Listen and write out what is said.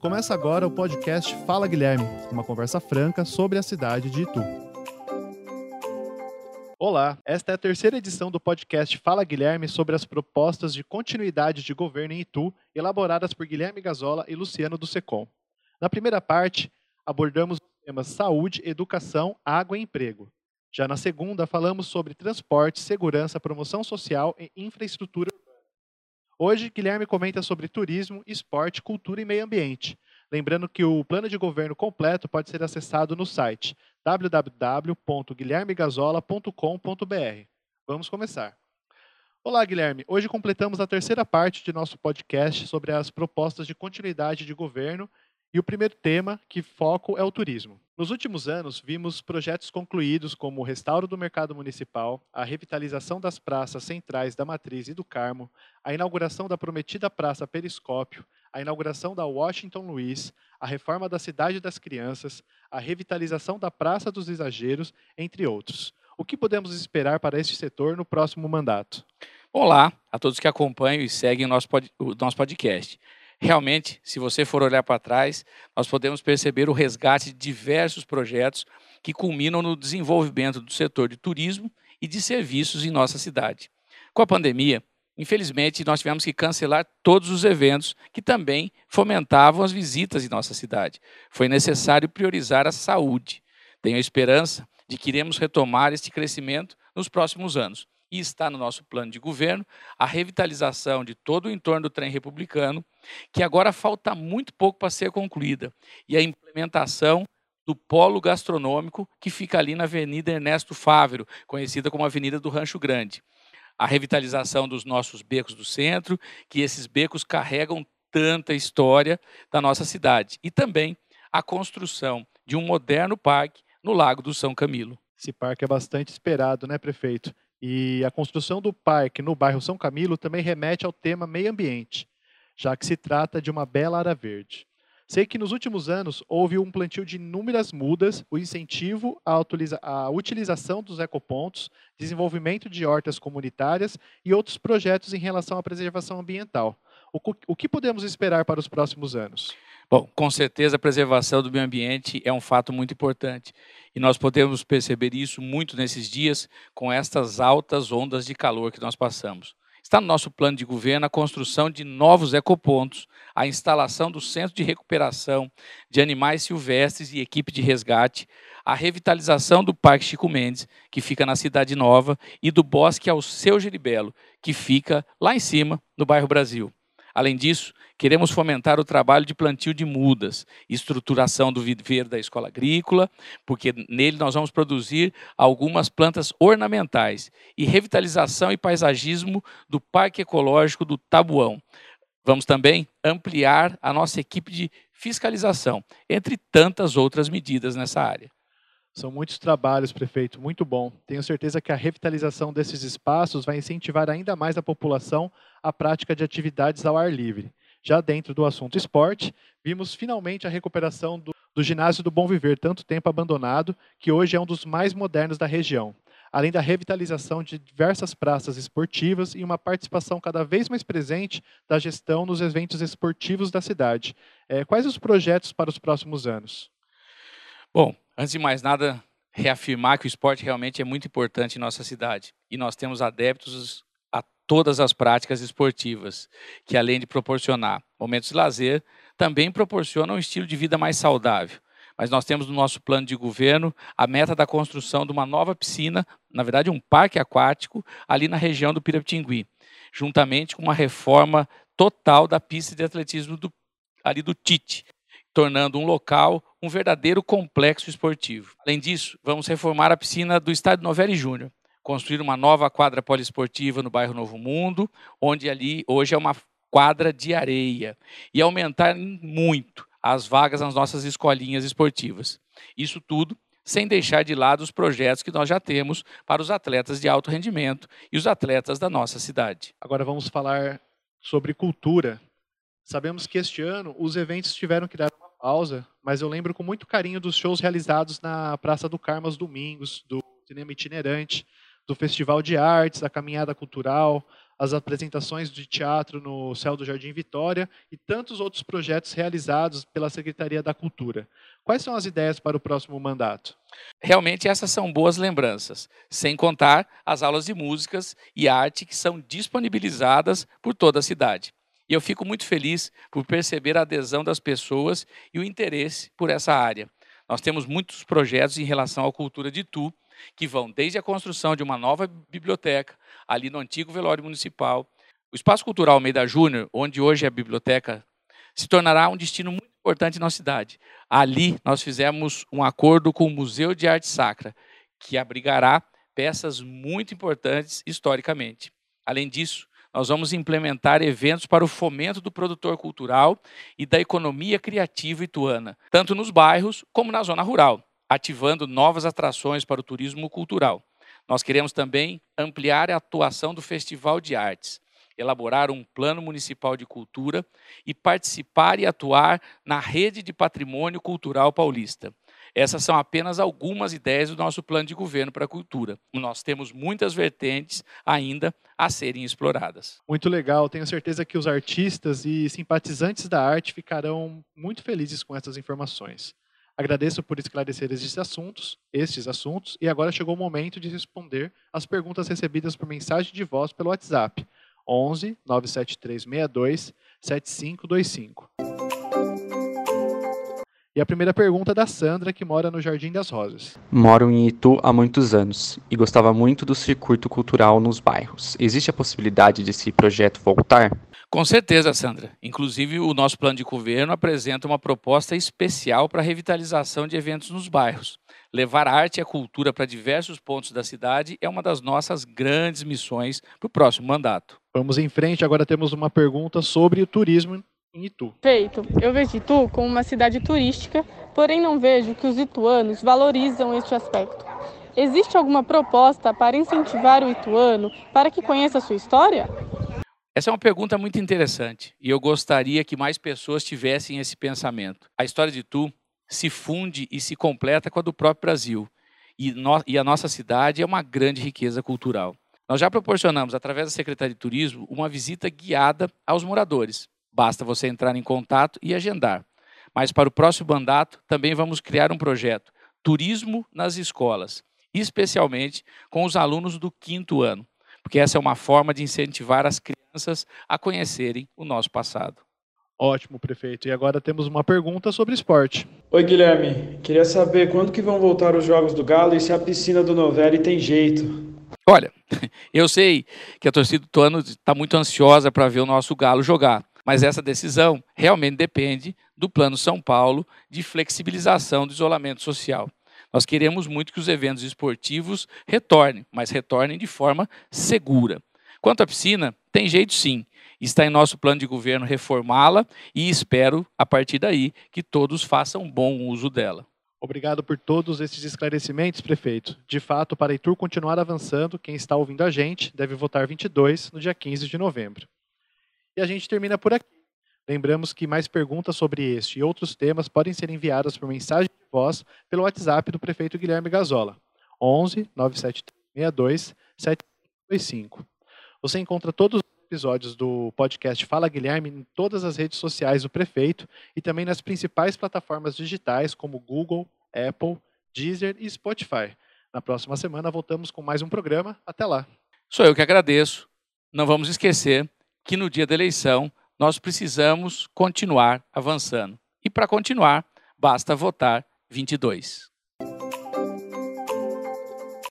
Começa agora o podcast Fala Guilherme, uma conversa franca sobre a cidade de Itu. Olá, esta é a terceira edição do podcast Fala Guilherme sobre as propostas de continuidade de governo em Itu, elaboradas por Guilherme Gazola e Luciano do Secom. Na primeira parte, abordamos os temas saúde, educação, água e emprego. Já na segunda, falamos sobre transporte, segurança, promoção social e infraestrutura Hoje, Guilherme comenta sobre turismo, esporte, cultura e meio ambiente. Lembrando que o plano de governo completo pode ser acessado no site www.guilhermegazola.com.br. Vamos começar. Olá, Guilherme. Hoje completamos a terceira parte de nosso podcast sobre as propostas de continuidade de governo e o primeiro tema, que foco, é o turismo. Nos últimos anos, vimos projetos concluídos como o restauro do mercado municipal, a revitalização das praças centrais da Matriz e do Carmo, a inauguração da prometida Praça Periscópio, a inauguração da Washington Luiz, a reforma da Cidade das Crianças, a revitalização da Praça dos Exageros, entre outros. O que podemos esperar para este setor no próximo mandato? Olá a todos que acompanham e seguem o nosso, nosso podcast. Realmente, se você for olhar para trás, nós podemos perceber o resgate de diversos projetos que culminam no desenvolvimento do setor de turismo e de serviços em nossa cidade. Com a pandemia, infelizmente, nós tivemos que cancelar todos os eventos que também fomentavam as visitas em nossa cidade. Foi necessário priorizar a saúde. Tenho a esperança de que iremos retomar este crescimento nos próximos anos e está no nosso plano de governo, a revitalização de todo o entorno do trem republicano, que agora falta muito pouco para ser concluída, e a implementação do polo gastronômico que fica ali na Avenida Ernesto Fávero, conhecida como Avenida do Rancho Grande. A revitalização dos nossos becos do centro, que esses becos carregam tanta história da nossa cidade. E também a construção de um moderno parque no Lago do São Camilo. Esse parque é bastante esperado, né, prefeito? E a construção do parque no bairro São Camilo também remete ao tema meio ambiente, já que se trata de uma bela área verde. Sei que nos últimos anos houve um plantio de inúmeras mudas, o incentivo à, utiliza à utilização dos ecopontos, desenvolvimento de hortas comunitárias e outros projetos em relação à preservação ambiental. O, o que podemos esperar para os próximos anos? Bom, com certeza a preservação do meio ambiente é um fato muito importante. E nós podemos perceber isso muito nesses dias com estas altas ondas de calor que nós passamos. Está no nosso plano de governo a construção de novos ecopontos, a instalação do centro de recuperação de animais silvestres e equipe de resgate, a revitalização do Parque Chico Mendes, que fica na Cidade Nova, e do Bosque ao Seu Geribelo, que fica lá em cima, no bairro Brasil. Além disso, queremos fomentar o trabalho de plantio de mudas, estruturação do viver da escola agrícola, porque nele nós vamos produzir algumas plantas ornamentais, e revitalização e paisagismo do Parque Ecológico do Tabuão. Vamos também ampliar a nossa equipe de fiscalização, entre tantas outras medidas nessa área. São muitos trabalhos, prefeito, muito bom. Tenho certeza que a revitalização desses espaços vai incentivar ainda mais a população à prática de atividades ao ar livre. Já dentro do assunto esporte, vimos finalmente a recuperação do, do ginásio do Bom Viver, tanto tempo abandonado, que hoje é um dos mais modernos da região, além da revitalização de diversas praças esportivas e uma participação cada vez mais presente da gestão nos eventos esportivos da cidade. É, quais os projetos para os próximos anos? Bom, Antes de mais nada, reafirmar que o esporte realmente é muito importante em nossa cidade. E nós temos adeptos a todas as práticas esportivas, que além de proporcionar momentos de lazer, também proporcionam um estilo de vida mais saudável. Mas nós temos no nosso plano de governo a meta da construção de uma nova piscina, na verdade um parque aquático, ali na região do Pirapitingui, juntamente com uma reforma total da pista de atletismo do, ali do Tite, tornando um local um verdadeiro complexo esportivo. Além disso, vamos reformar a piscina do Estádio Novelli Júnior, construir uma nova quadra poliesportiva no bairro Novo Mundo, onde ali hoje é uma quadra de areia, e aumentar muito as vagas nas nossas escolinhas esportivas. Isso tudo sem deixar de lado os projetos que nós já temos para os atletas de alto rendimento e os atletas da nossa cidade. Agora vamos falar sobre cultura. Sabemos que este ano os eventos tiveram que dar uma pausa, mas eu lembro com muito carinho dos shows realizados na Praça do Carmo aos domingos, do cinema itinerante, do Festival de Artes, a Caminhada Cultural, as apresentações de teatro no Céu do Jardim Vitória e tantos outros projetos realizados pela Secretaria da Cultura. Quais são as ideias para o próximo mandato? Realmente essas são boas lembranças, sem contar as aulas de músicas e arte que são disponibilizadas por toda a cidade. E eu fico muito feliz por perceber a adesão das pessoas e o interesse por essa área. Nós temos muitos projetos em relação à cultura de Tu, que vão desde a construção de uma nova biblioteca, ali no antigo velório municipal. O Espaço Cultural Almeida Júnior, onde hoje é a biblioteca, se tornará um destino muito importante na cidade. Ali nós fizemos um acordo com o Museu de Arte Sacra, que abrigará peças muito importantes historicamente. Além disso, nós vamos implementar eventos para o fomento do produtor cultural e da economia criativa ituana, tanto nos bairros como na zona rural ativando novas atrações para o turismo cultural. Nós queremos também ampliar a atuação do Festival de Artes, elaborar um plano municipal de cultura e participar e atuar na rede de patrimônio cultural paulista. Essas são apenas algumas ideias do nosso plano de governo para a cultura. Nós temos muitas vertentes ainda a serem exploradas. Muito legal, tenho certeza que os artistas e simpatizantes da arte ficarão muito felizes com essas informações. Agradeço por esclarecer estes assuntos, estes assuntos, e agora chegou o momento de responder as perguntas recebidas por mensagem de voz pelo WhatsApp 11 97362 7525. E a primeira pergunta é da Sandra, que mora no Jardim das Rosas. Moro em Itu há muitos anos e gostava muito do circuito cultural nos bairros. Existe a possibilidade de esse projeto voltar? Com certeza, Sandra. Inclusive, o nosso plano de governo apresenta uma proposta especial para a revitalização de eventos nos bairros. Levar a arte e a cultura para diversos pontos da cidade é uma das nossas grandes missões para o próximo mandato. Vamos em frente, agora temos uma pergunta sobre o turismo em Itu. Feito. Eu vejo Itu como uma cidade turística, porém não vejo que os ituanos valorizam este aspecto. Existe alguma proposta para incentivar o ituano para que conheça a sua história? Essa é uma pergunta muito interessante e eu gostaria que mais pessoas tivessem esse pensamento. A história de Tu se funde e se completa com a do próprio Brasil e, no, e a nossa cidade é uma grande riqueza cultural. Nós já proporcionamos, através da Secretaria de Turismo, uma visita guiada aos moradores. Basta você entrar em contato e agendar. Mas para o próximo mandato, também vamos criar um projeto Turismo nas Escolas, especialmente com os alunos do quinto ano, porque essa é uma forma de incentivar as crianças a conhecerem o nosso passado. Ótimo, prefeito. E agora temos uma pergunta sobre esporte. Oi, Guilherme. Queria saber quando que vão voltar os Jogos do Galo e se a piscina do Novelli tem jeito. Olha, eu sei que a torcida do Tuano está muito ansiosa para ver o nosso Galo jogar, mas essa decisão realmente depende do Plano São Paulo de flexibilização do isolamento social. Nós queremos muito que os eventos esportivos retornem, mas retornem de forma segura. Quanto à piscina, tem jeito sim. Está em nosso plano de governo reformá-la e espero, a partir daí, que todos façam bom uso dela. Obrigado por todos esses esclarecimentos, prefeito. De fato, para Itur continuar avançando, quem está ouvindo a gente deve votar 22 no dia 15 de novembro. E a gente termina por aqui. Lembramos que mais perguntas sobre este e outros temas podem ser enviadas por mensagem de voz pelo WhatsApp do prefeito Guilherme Gazola, 11 97362 725. Você encontra todos os episódios do podcast Fala Guilherme em todas as redes sociais do prefeito e também nas principais plataformas digitais como Google, Apple, Deezer e Spotify. Na próxima semana voltamos com mais um programa. Até lá. Sou eu que agradeço. Não vamos esquecer que no dia da eleição nós precisamos continuar avançando. E para continuar, basta votar 22.